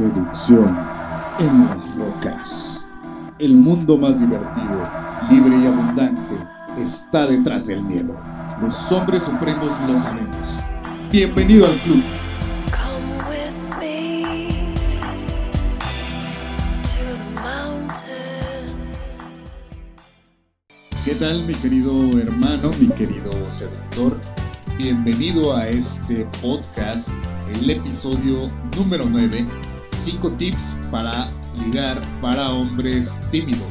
Seducción en las rocas. El mundo más divertido, libre y abundante está detrás del miedo. Los hombres supremos lo sabemos. Bienvenido al club. ¿Qué tal mi querido hermano, mi querido seductor? Bienvenido a este podcast, el episodio número 9, 5 tips para ligar para hombres tímidos.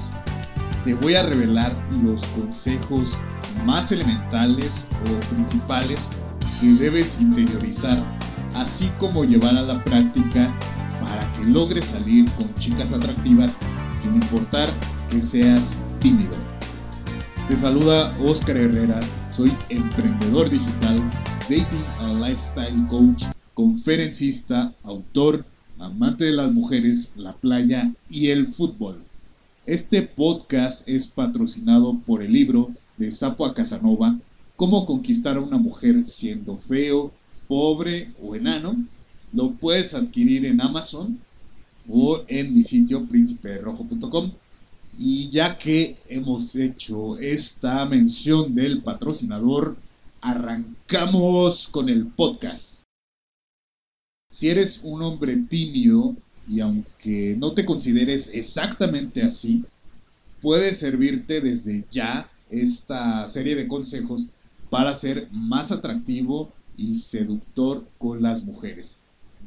Te voy a revelar los consejos más elementales o principales que debes interiorizar, así como llevar a la práctica para que logres salir con chicas atractivas sin importar que seas tímido. Te saluda Oscar Herrera, soy emprendedor digital, dating and lifestyle coach, conferencista, autor, amante de las mujeres, la playa y el fútbol. Este podcast es patrocinado por el libro de Sapo a Casanova, Cómo conquistar a una mujer siendo feo, pobre o enano. Lo puedes adquirir en Amazon o en mi sitio prínciperojo.com. Y ya que hemos hecho esta mención del patrocinador, arrancamos con el podcast. Si eres un hombre tímido y aunque no te consideres exactamente así, puede servirte desde ya esta serie de consejos para ser más atractivo y seductor con las mujeres.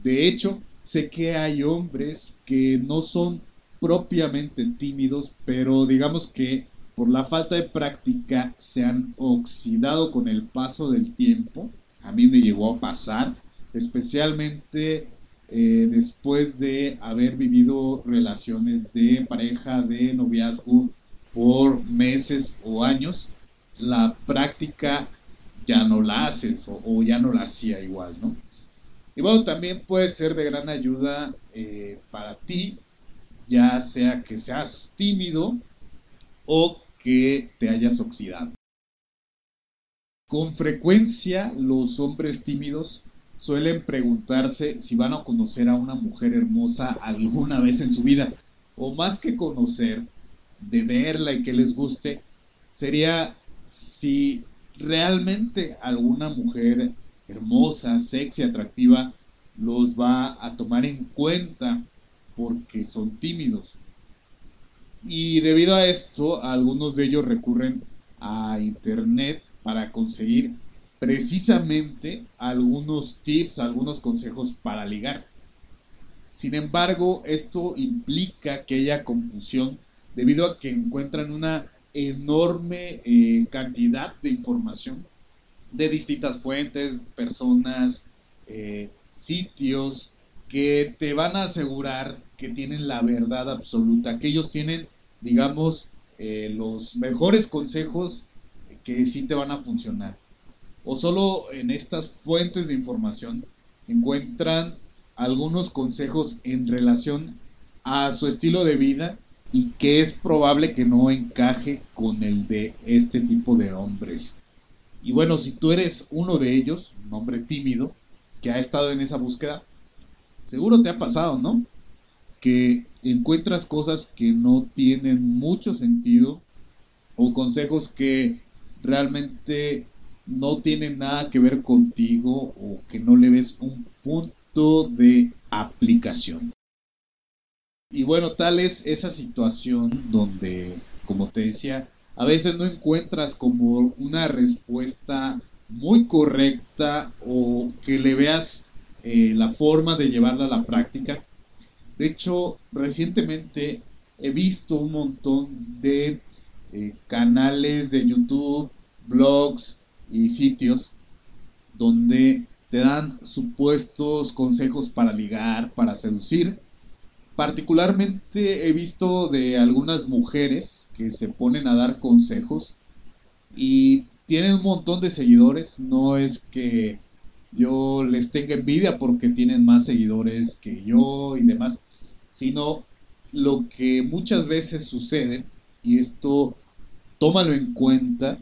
De hecho, sé que hay hombres que no son propiamente tímidos, pero digamos que por la falta de práctica se han oxidado con el paso del tiempo. A mí me llegó a pasar, especialmente eh, después de haber vivido relaciones de pareja, de noviazgo por meses o años. La práctica ya no la haces o, o ya no la hacía igual, ¿no? Y bueno, también puede ser de gran ayuda eh, para ti, ya sea que seas tímido o que te hayas oxidado. Con frecuencia los hombres tímidos suelen preguntarse si van a conocer a una mujer hermosa alguna vez en su vida. O más que conocer, de verla y que les guste, sería si realmente alguna mujer hermosa, sexy, atractiva, los va a tomar en cuenta porque son tímidos. Y debido a esto, algunos de ellos recurren a internet para conseguir precisamente algunos tips, algunos consejos para ligar. Sin embargo, esto implica que haya confusión debido a que encuentran una enorme eh, cantidad de información de distintas fuentes, personas, eh, sitios que te van a asegurar que tienen la verdad absoluta, que ellos tienen, digamos, eh, los mejores consejos que sí te van a funcionar. O solo en estas fuentes de información encuentran algunos consejos en relación a su estilo de vida y que es probable que no encaje con el de este tipo de hombres. Y bueno, si tú eres uno de ellos, un hombre tímido, que ha estado en esa búsqueda, seguro te ha pasado, ¿no? Que encuentras cosas que no tienen mucho sentido o consejos que realmente no tienen nada que ver contigo o que no le ves un punto de aplicación. Y bueno, tal es esa situación donde, como te decía, a veces no encuentras como una respuesta muy correcta o que le veas eh, la forma de llevarla a la práctica. De hecho, recientemente he visto un montón de eh, canales de YouTube, blogs y sitios donde te dan supuestos consejos para ligar, para seducir. Particularmente he visto de algunas mujeres que se ponen a dar consejos y tienen un montón de seguidores. No es que yo les tenga envidia porque tienen más seguidores que yo y demás, sino lo que muchas veces sucede, y esto tómalo en cuenta,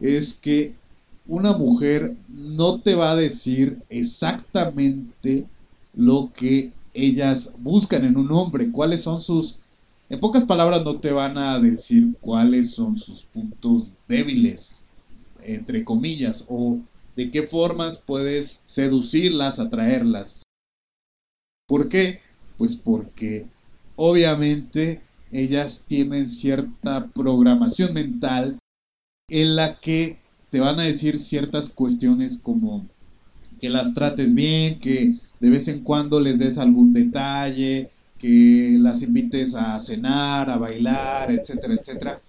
es que una mujer no te va a decir exactamente lo que ellas buscan en un hombre, cuáles son sus... En pocas palabras no te van a decir cuáles son sus puntos débiles, entre comillas, o de qué formas puedes seducirlas, atraerlas. ¿Por qué? Pues porque obviamente ellas tienen cierta programación mental en la que te van a decir ciertas cuestiones como que las trates bien, que de vez en cuando les des algún detalle, que las invites a cenar, a bailar, etcétera, etcétera.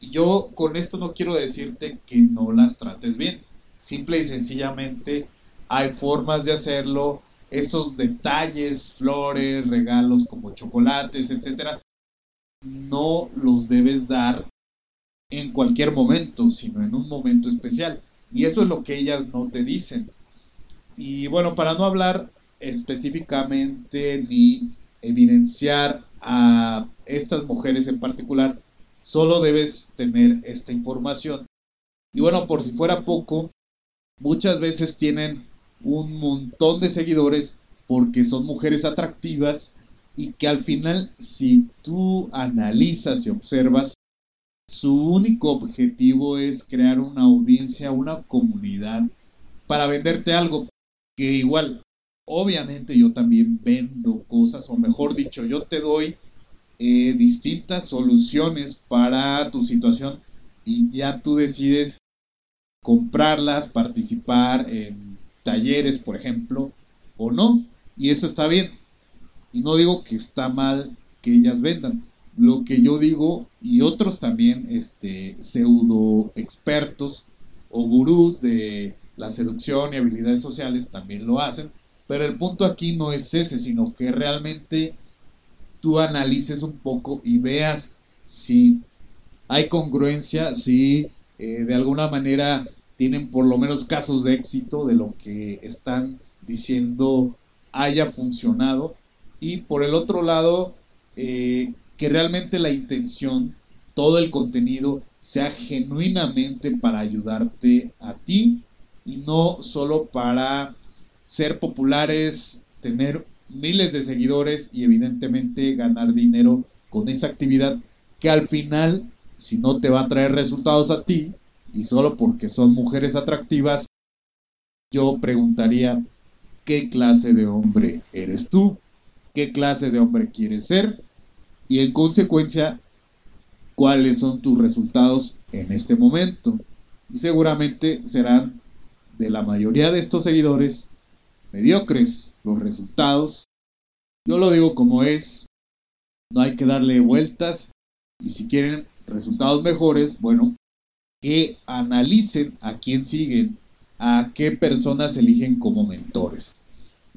Y yo con esto no quiero decirte que no las trates bien. Simple y sencillamente hay formas de hacerlo. Esos detalles, flores, regalos como chocolates, etcétera, no los debes dar en cualquier momento, sino en un momento especial. Y eso es lo que ellas no te dicen. Y bueno, para no hablar específicamente ni evidenciar a estas mujeres en particular, solo debes tener esta información. Y bueno, por si fuera poco, muchas veces tienen un montón de seguidores porque son mujeres atractivas y que al final si tú analizas y observas, su único objetivo es crear una audiencia, una comunidad para venderte algo que igual, obviamente yo también vendo cosas, o mejor dicho, yo te doy eh, distintas soluciones para tu situación y ya tú decides comprarlas, participar en talleres, por ejemplo, o no. Y eso está bien. Y no digo que está mal que ellas vendan. Lo que yo digo, y otros también, este, pseudo expertos o gurús de la seducción y habilidades sociales también lo hacen, pero el punto aquí no es ese, sino que realmente tú analices un poco y veas si hay congruencia, si eh, de alguna manera tienen por lo menos casos de éxito de lo que están diciendo haya funcionado. Y por el otro lado, eh, que realmente la intención, todo el contenido sea genuinamente para ayudarte a ti y no solo para ser populares, tener miles de seguidores y evidentemente ganar dinero con esa actividad que al final, si no te va a traer resultados a ti y solo porque son mujeres atractivas, yo preguntaría, ¿qué clase de hombre eres tú? ¿Qué clase de hombre quieres ser? Y en consecuencia, ¿cuáles son tus resultados en este momento? Y seguramente serán de la mayoría de estos seguidores mediocres los resultados. Yo lo digo como es, no hay que darle vueltas y si quieren resultados mejores, bueno, que analicen a quién siguen, a qué personas eligen como mentores.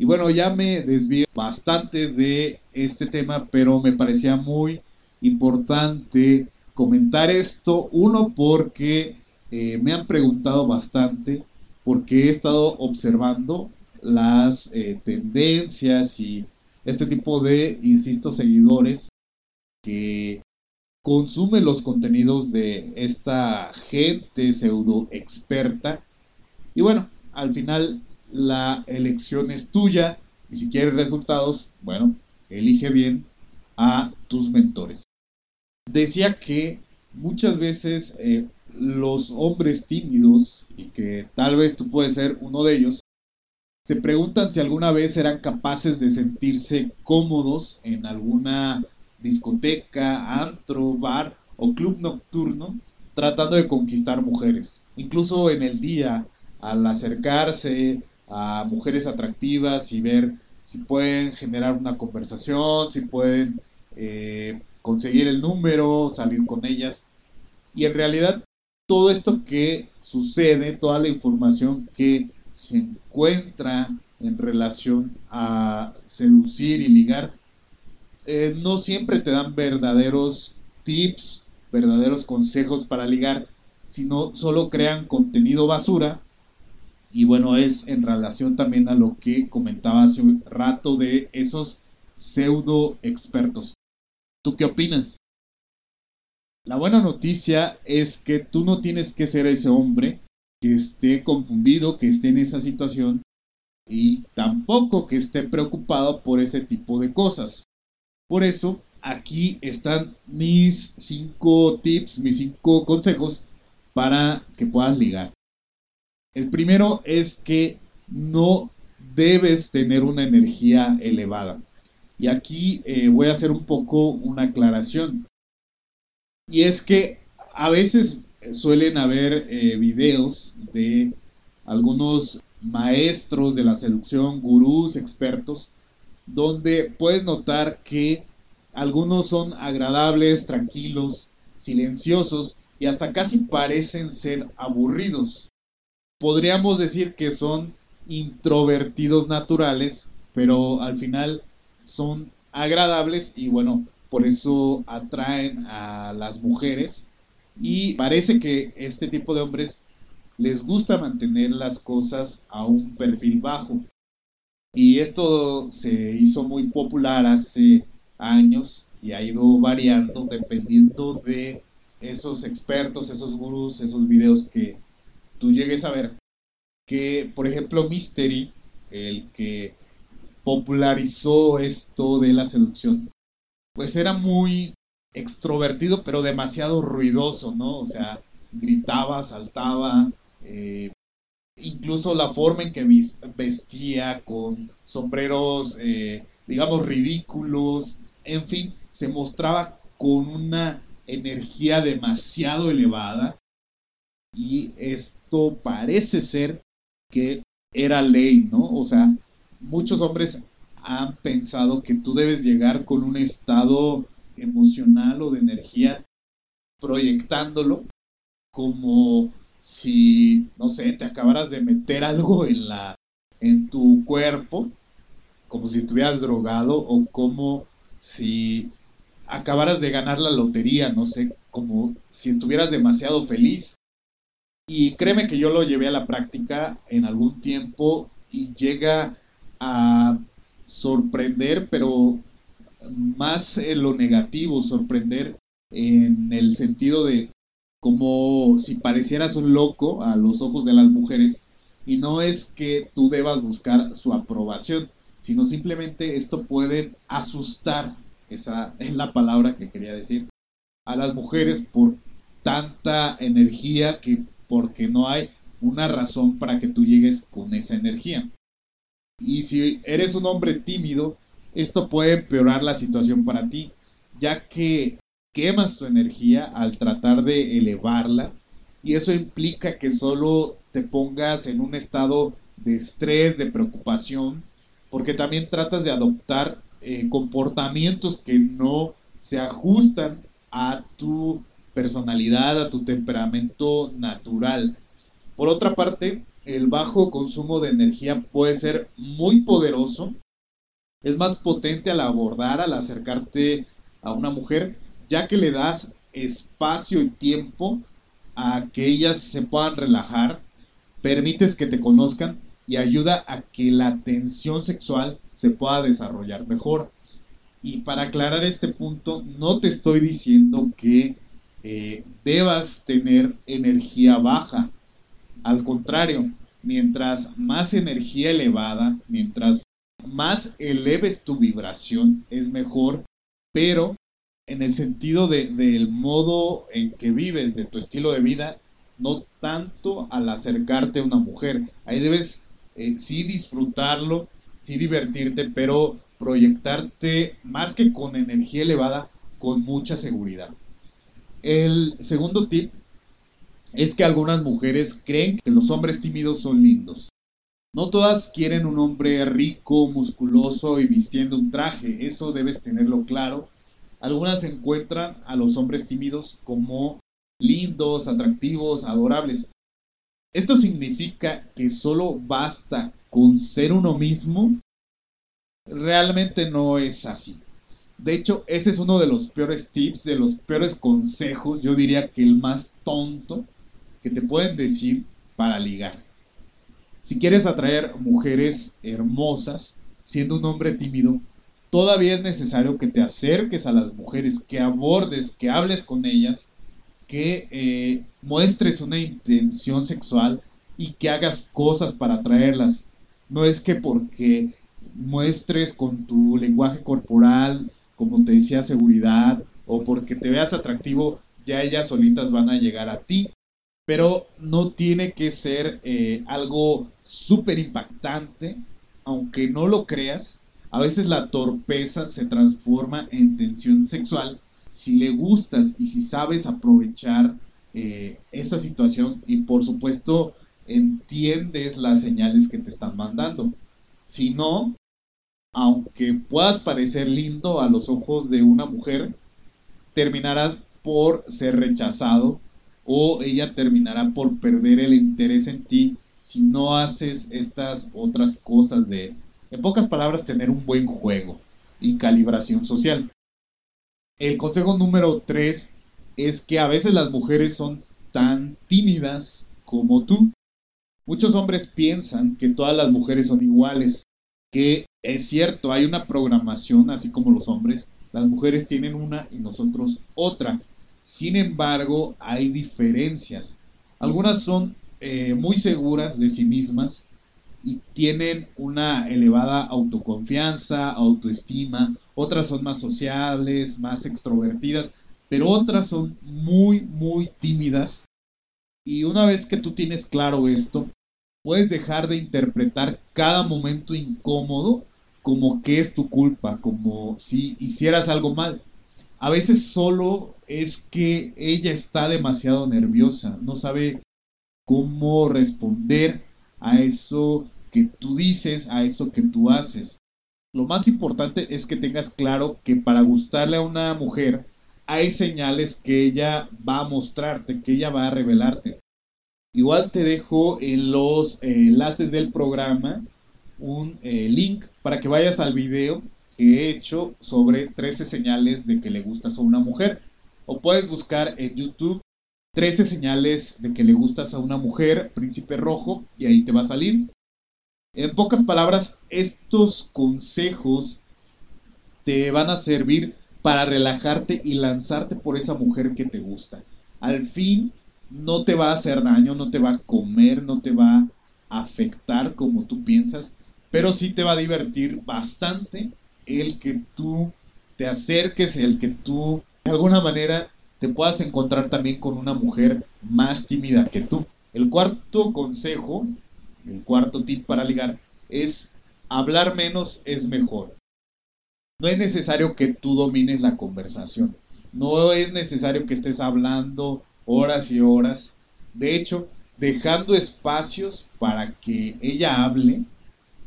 Y bueno, ya me desvío bastante de este tema, pero me parecía muy importante comentar esto. Uno, porque eh, me han preguntado bastante porque he estado observando las eh, tendencias y este tipo de, insisto, seguidores que consumen los contenidos de esta gente pseudo experta. Y bueno, al final la elección es tuya y si quieres resultados, bueno, elige bien a tus mentores. Decía que muchas veces eh, los hombres tímidos, y que tal vez tú puedes ser uno de ellos, se preguntan si alguna vez serán capaces de sentirse cómodos en alguna discoteca, antro, bar o club nocturno tratando de conquistar mujeres. Incluso en el día, al acercarse a mujeres atractivas y ver si pueden generar una conversación, si pueden eh, conseguir el número, salir con ellas. Y en realidad todo esto que sucede, toda la información que se encuentra en relación a seducir y ligar, eh, no siempre te dan verdaderos tips, verdaderos consejos para ligar, sino solo crean contenido basura. Y bueno, es en relación también a lo que comentaba hace un rato de esos pseudo expertos. ¿Tú qué opinas? La buena noticia es que tú no tienes que ser ese hombre que esté confundido, que esté en esa situación y tampoco que esté preocupado por ese tipo de cosas. Por eso, aquí están mis cinco tips, mis cinco consejos para que puedas ligar. El primero es que no debes tener una energía elevada. Y aquí eh, voy a hacer un poco una aclaración. Y es que a veces suelen haber eh, videos de algunos maestros de la seducción, gurús, expertos, donde puedes notar que algunos son agradables, tranquilos, silenciosos y hasta casi parecen ser aburridos. Podríamos decir que son introvertidos naturales, pero al final son agradables y bueno, por eso atraen a las mujeres y parece que este tipo de hombres les gusta mantener las cosas a un perfil bajo. Y esto se hizo muy popular hace años y ha ido variando dependiendo de esos expertos, esos gurús, esos videos que tú llegues a ver. Que, por ejemplo, Mystery, el que popularizó esto de la seducción, pues era muy extrovertido, pero demasiado ruidoso, ¿no? O sea, gritaba, saltaba, eh, incluso la forma en que vestía con sombreros, eh, digamos, ridículos, en fin, se mostraba con una energía demasiado elevada y esto parece ser que era ley, ¿no? O sea, muchos hombres han pensado que tú debes llegar con un estado emocional o de energía proyectándolo como si, no sé, te acabaras de meter algo en la en tu cuerpo, como si estuvieras drogado o como si acabaras de ganar la lotería, no sé, como si estuvieras demasiado feliz. Y créeme que yo lo llevé a la práctica en algún tiempo y llega a sorprender, pero más en lo negativo, sorprender en el sentido de como si parecieras un loco a los ojos de las mujeres. Y no es que tú debas buscar su aprobación, sino simplemente esto puede asustar, esa es la palabra que quería decir, a las mujeres por tanta energía que porque no hay una razón para que tú llegues con esa energía. Y si eres un hombre tímido, esto puede empeorar la situación para ti, ya que quemas tu energía al tratar de elevarla y eso implica que solo te pongas en un estado de estrés, de preocupación porque también tratas de adoptar eh, comportamientos que no se ajustan a tu personalidad, a tu temperamento natural. Por otra parte, el bajo consumo de energía puede ser muy poderoso. Es más potente al abordar, al acercarte a una mujer, ya que le das espacio y tiempo a que ellas se puedan relajar, permites que te conozcan y ayuda a que la tensión sexual se pueda desarrollar mejor. Y para aclarar este punto, no te estoy diciendo que eh, debas tener energía baja. Al contrario, mientras más energía elevada, mientras más eleves tu vibración, es mejor, pero en el sentido del modo en que vives, de tu estilo de vida, no tanto al acercarte a una mujer. Ahí debes eh, sí disfrutarlo, sí divertirte, pero proyectarte más que con energía elevada, con mucha seguridad. El segundo tip es que algunas mujeres creen que los hombres tímidos son lindos. No todas quieren un hombre rico, musculoso y vistiendo un traje, eso debes tenerlo claro. Algunas encuentran a los hombres tímidos como lindos, atractivos, adorables, esto significa que solo basta con ser uno mismo. Realmente no es así. De hecho, ese es uno de los peores tips, de los peores consejos, yo diría que el más tonto que te pueden decir para ligar. Si quieres atraer mujeres hermosas, siendo un hombre tímido, todavía es necesario que te acerques a las mujeres, que abordes, que hables con ellas que eh, muestres una intención sexual y que hagas cosas para atraerlas. No es que porque muestres con tu lenguaje corporal, como te decía, seguridad, o porque te veas atractivo, ya ellas solitas van a llegar a ti. Pero no tiene que ser eh, algo súper impactante, aunque no lo creas. A veces la torpeza se transforma en tensión sexual si le gustas y si sabes aprovechar eh, esa situación y por supuesto entiendes las señales que te están mandando. Si no, aunque puedas parecer lindo a los ojos de una mujer, terminarás por ser rechazado o ella terminará por perder el interés en ti si no haces estas otras cosas de, en pocas palabras, tener un buen juego y calibración social. El consejo número 3 es que a veces las mujeres son tan tímidas como tú. Muchos hombres piensan que todas las mujeres son iguales, que es cierto, hay una programación así como los hombres, las mujeres tienen una y nosotros otra. Sin embargo, hay diferencias. Algunas son eh, muy seguras de sí mismas y tienen una elevada autoconfianza, autoestima. Otras son más sociables, más extrovertidas, pero otras son muy, muy tímidas. Y una vez que tú tienes claro esto, puedes dejar de interpretar cada momento incómodo como que es tu culpa, como si hicieras algo mal. A veces solo es que ella está demasiado nerviosa, no sabe cómo responder a eso que tú dices, a eso que tú haces. Lo más importante es que tengas claro que para gustarle a una mujer hay señales que ella va a mostrarte, que ella va a revelarte. Igual te dejo en los enlaces del programa un eh, link para que vayas al video que he hecho sobre 13 señales de que le gustas a una mujer. O puedes buscar en YouTube 13 señales de que le gustas a una mujer, príncipe rojo, y ahí te va a salir. En pocas palabras, estos consejos te van a servir para relajarte y lanzarte por esa mujer que te gusta. Al fin, no te va a hacer daño, no te va a comer, no te va a afectar como tú piensas, pero sí te va a divertir bastante el que tú te acerques, el que tú de alguna manera te puedas encontrar también con una mujer más tímida que tú. El cuarto consejo, el cuarto tip para ligar es hablar menos es mejor. No es necesario que tú domines la conversación. No es necesario que estés hablando horas y horas. De hecho, dejando espacios para que ella hable,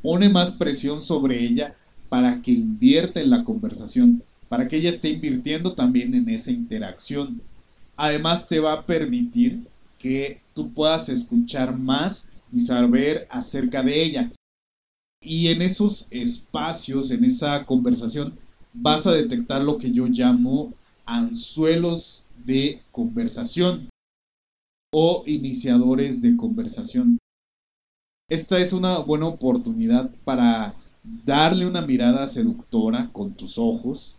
pone más presión sobre ella para que invierta en la conversación, para que ella esté invirtiendo también en esa interacción. Además te va a permitir que tú puedas escuchar más y saber acerca de ella. Y en esos espacios, en esa conversación, vas a detectar lo que yo llamo anzuelos de conversación o iniciadores de conversación esta es una buena oportunidad para darle una mirada seductora con tus ojos,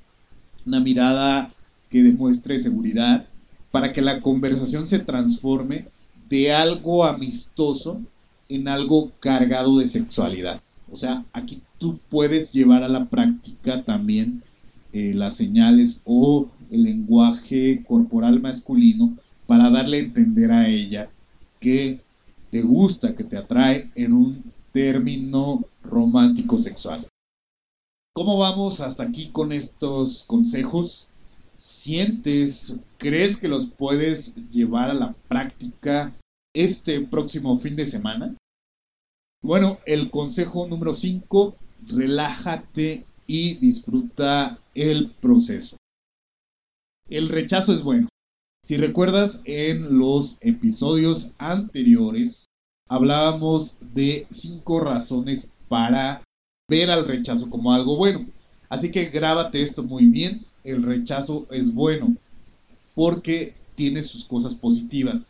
una mirada que demuestre seguridad, para que la conversación se transforme de algo amistoso en algo cargado de sexualidad. O sea, aquí tú puedes llevar a la práctica también eh, las señales o el lenguaje corporal masculino para darle a entender a ella que te gusta, que te atrae en un término romántico sexual. ¿Cómo vamos hasta aquí con estos consejos? ¿Sientes, crees que los puedes llevar a la práctica este próximo fin de semana? Bueno, el consejo número 5, relájate y disfruta el proceso. El rechazo es bueno. Si recuerdas, en los episodios anteriores hablábamos de cinco razones para ver al rechazo como algo bueno. Así que grábate esto muy bien. El rechazo es bueno porque tiene sus cosas positivas.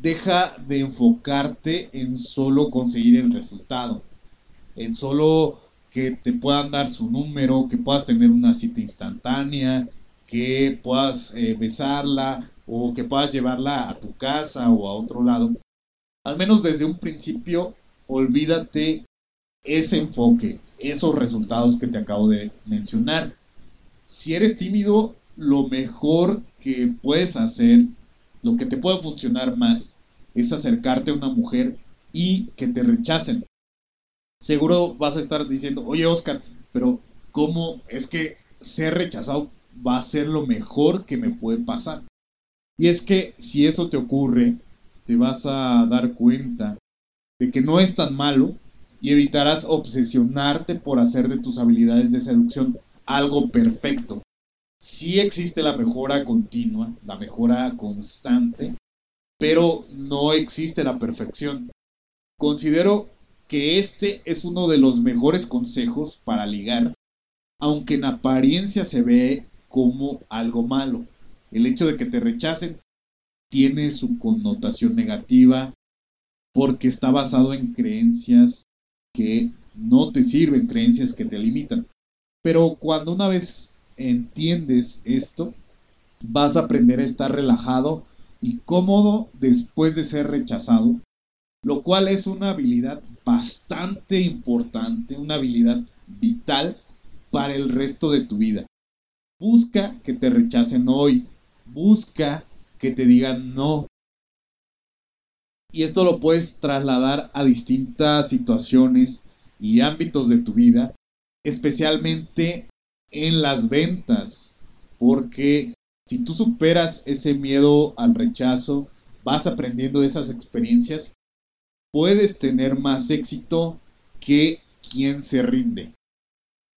Deja de enfocarte en solo conseguir el resultado, en solo que te puedan dar su número, que puedas tener una cita instantánea, que puedas eh, besarla o que puedas llevarla a tu casa o a otro lado. Al menos desde un principio, olvídate ese enfoque, esos resultados que te acabo de mencionar. Si eres tímido, lo mejor que puedes hacer, lo que te puede funcionar más, es acercarte a una mujer y que te rechacen. Seguro vas a estar diciendo, oye Oscar, pero ¿cómo es que ser rechazado va a ser lo mejor que me puede pasar? Y es que si eso te ocurre, te vas a dar cuenta de que no es tan malo y evitarás obsesionarte por hacer de tus habilidades de seducción algo perfecto. Sí existe la mejora continua, la mejora constante, pero no existe la perfección. Considero que este es uno de los mejores consejos para ligar, aunque en apariencia se ve como algo malo. El hecho de que te rechacen tiene su connotación negativa porque está basado en creencias que no te sirven, creencias que te limitan. Pero cuando una vez entiendes esto, vas a aprender a estar relajado y cómodo después de ser rechazado, lo cual es una habilidad bastante importante, una habilidad vital para el resto de tu vida. Busca que te rechacen hoy, busca que te digan no. Y esto lo puedes trasladar a distintas situaciones y ámbitos de tu vida, especialmente en las ventas, porque si tú superas ese miedo al rechazo, vas aprendiendo esas experiencias, puedes tener más éxito que quien se rinde.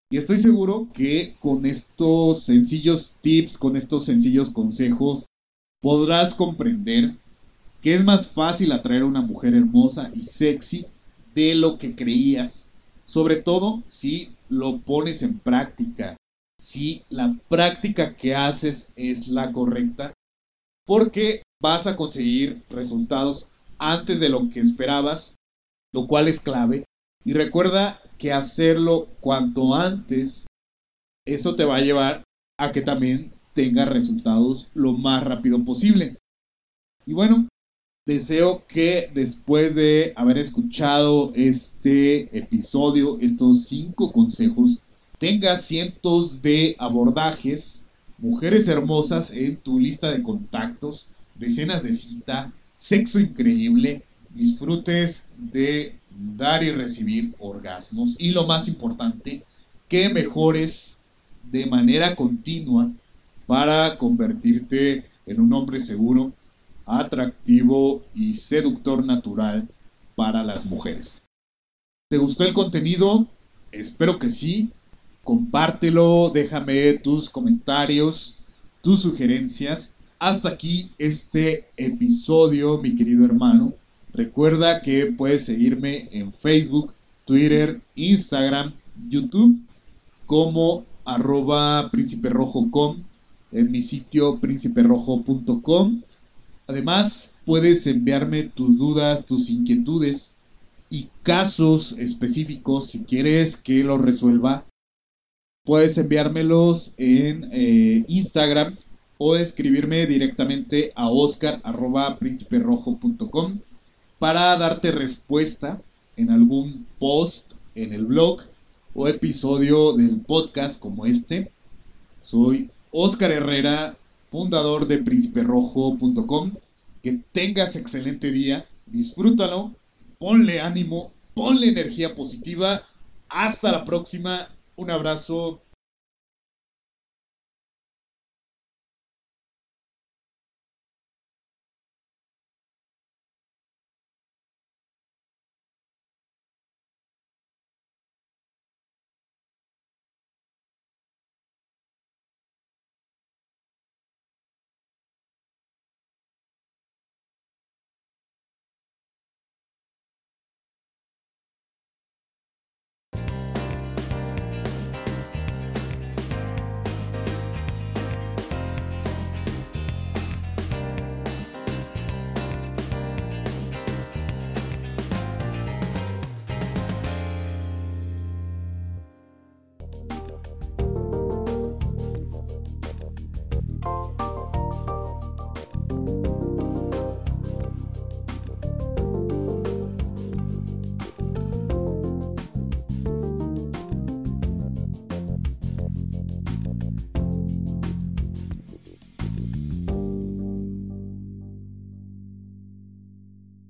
Y estoy seguro que con estos sencillos tips, con estos sencillos consejos, podrás comprender que es más fácil atraer a una mujer hermosa y sexy de lo que creías. Sobre todo si lo pones en práctica, si la práctica que haces es la correcta, porque vas a conseguir resultados antes de lo que esperabas, lo cual es clave. Y recuerda que hacerlo cuanto antes, eso te va a llevar a que también tengas resultados lo más rápido posible. Y bueno, deseo que después de haber escuchado este episodio, estos cinco consejos, tengas cientos de abordajes, mujeres hermosas en tu lista de contactos, decenas de cita, sexo increíble, disfrutes de dar y recibir orgasmos y lo más importante, que mejores de manera continua para convertirte en un hombre seguro, atractivo y seductor natural para las mujeres. ¿Te gustó el contenido? Espero que sí. Compártelo, déjame tus comentarios, tus sugerencias. Hasta aquí este episodio, mi querido hermano. Recuerda que puedes seguirme en Facebook, Twitter, Instagram, YouTube como arroba prínciperrojo.com en mi sitio prínciperojo.com. Además, puedes enviarme tus dudas, tus inquietudes y casos específicos si quieres que los resuelva. Puedes enviármelos en eh, Instagram o escribirme directamente a oscar.prínciperojo.com para darte respuesta en algún post en el blog o episodio del podcast como este. Soy Oscar Herrera, fundador de prínciperojo.com. Que tengas excelente día, disfrútalo, ponle ánimo, ponle energía positiva. Hasta la próxima, un abrazo